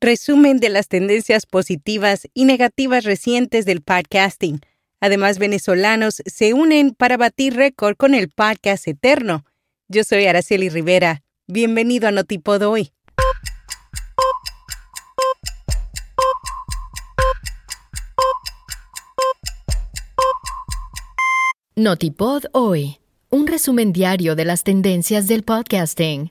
resumen de las tendencias positivas y negativas recientes del podcasting. Además, venezolanos se unen para batir récord con el podcast eterno. Yo soy Araceli Rivera. Bienvenido a Notipod hoy. Notipod hoy. Un resumen diario de las tendencias del podcasting.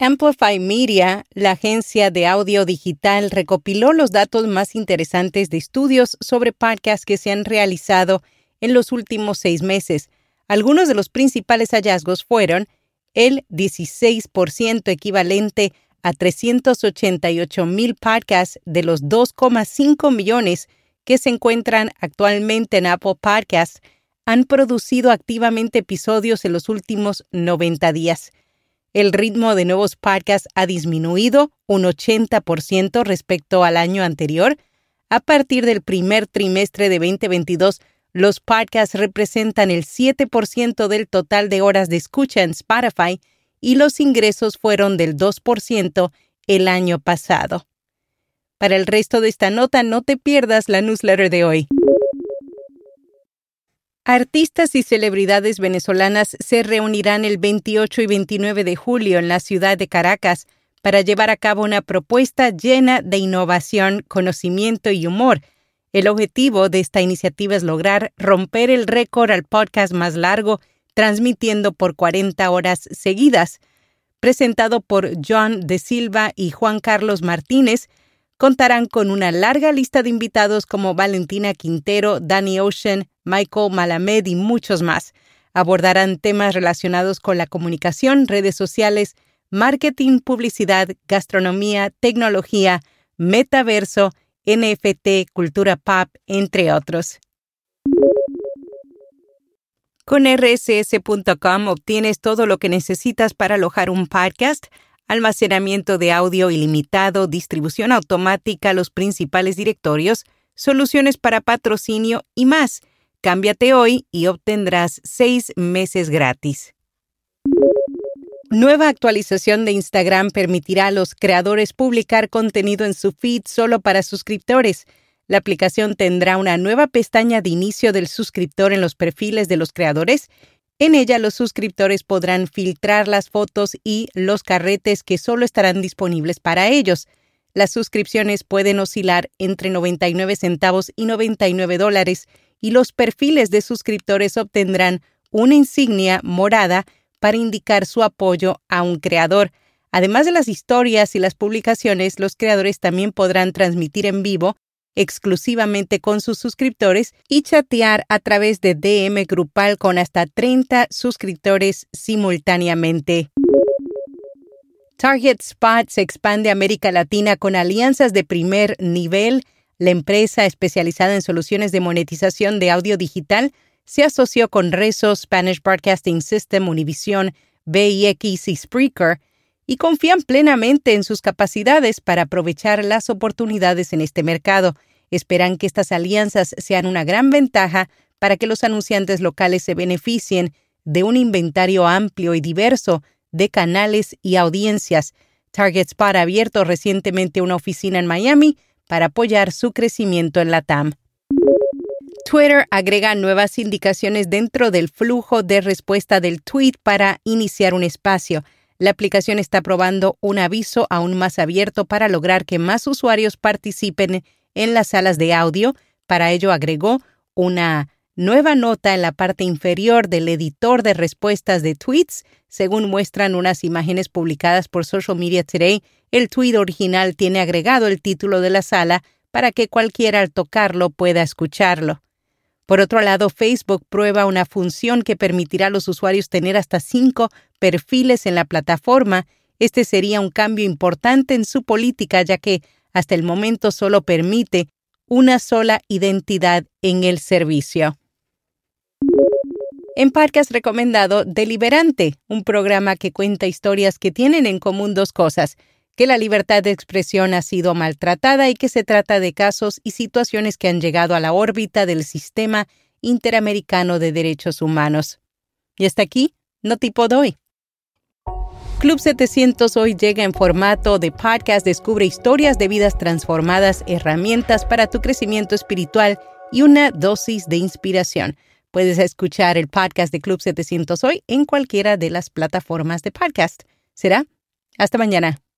Amplify Media, la agencia de audio digital, recopiló los datos más interesantes de estudios sobre podcasts que se han realizado en los últimos seis meses. Algunos de los principales hallazgos fueron el 16% equivalente a 388 mil podcasts de los 2,5 millones que se encuentran actualmente en Apple Podcasts han producido activamente episodios en los últimos 90 días el ritmo de nuevos podcasts ha disminuido un 80% respecto al año anterior. A partir del primer trimestre de 2022, los podcasts representan el 7% del total de horas de escucha en Spotify y los ingresos fueron del 2% el año pasado. Para el resto de esta nota, no te pierdas la newsletter de hoy. Artistas y celebridades venezolanas se reunirán el 28 y 29 de julio en la ciudad de Caracas para llevar a cabo una propuesta llena de innovación, conocimiento y humor. El objetivo de esta iniciativa es lograr romper el récord al podcast más largo, transmitiendo por 40 horas seguidas. Presentado por John de Silva y Juan Carlos Martínez, contarán con una larga lista de invitados como Valentina Quintero, Danny Ocean, Michael Malamed y muchos más. Abordarán temas relacionados con la comunicación, redes sociales, marketing, publicidad, gastronomía, tecnología, metaverso, NFT, cultura pop, entre otros. Con rss.com obtienes todo lo que necesitas para alojar un podcast, almacenamiento de audio ilimitado, distribución automática a los principales directorios, soluciones para patrocinio y más. Cámbiate hoy y obtendrás seis meses gratis. Nueva actualización de Instagram permitirá a los creadores publicar contenido en su feed solo para suscriptores. La aplicación tendrá una nueva pestaña de inicio del suscriptor en los perfiles de los creadores. En ella los suscriptores podrán filtrar las fotos y los carretes que solo estarán disponibles para ellos. Las suscripciones pueden oscilar entre 99 centavos y 99 dólares y los perfiles de suscriptores obtendrán una insignia morada para indicar su apoyo a un creador. Además de las historias y las publicaciones, los creadores también podrán transmitir en vivo exclusivamente con sus suscriptores y chatear a través de DM grupal con hasta 30 suscriptores simultáneamente. Target Spot se expande a América Latina con alianzas de primer nivel la empresa especializada en soluciones de monetización de audio digital se asoció con Rezo, Spanish Broadcasting System, Univision, BIX y Spreaker y confían plenamente en sus capacidades para aprovechar las oportunidades en este mercado. Esperan que estas alianzas sean una gran ventaja para que los anunciantes locales se beneficien de un inventario amplio y diverso de canales y audiencias. Target Spot ha abierto recientemente una oficina en Miami para apoyar su crecimiento en la TAM. Twitter agrega nuevas indicaciones dentro del flujo de respuesta del tweet para iniciar un espacio. La aplicación está probando un aviso aún más abierto para lograr que más usuarios participen en las salas de audio. Para ello agregó una nueva nota en la parte inferior del editor de respuestas de tweets. Según muestran unas imágenes publicadas por Social Media Today, el tweet original tiene agregado el título de la sala para que cualquiera al tocarlo pueda escucharlo. Por otro lado, Facebook prueba una función que permitirá a los usuarios tener hasta cinco perfiles en la plataforma. Este sería un cambio importante en su política, ya que hasta el momento solo permite una sola identidad en el servicio. En podcast recomendado Deliberante, un programa que cuenta historias que tienen en común dos cosas, que la libertad de expresión ha sido maltratada y que se trata de casos y situaciones que han llegado a la órbita del sistema interamericano de derechos humanos. Y hasta aquí, no tipo doy. Club 700 hoy llega en formato de podcast, descubre historias de vidas transformadas, herramientas para tu crecimiento espiritual y una dosis de inspiración. Puedes escuchar el podcast de Club 700 hoy en cualquiera de las plataformas de podcast. ¿Será? Hasta mañana.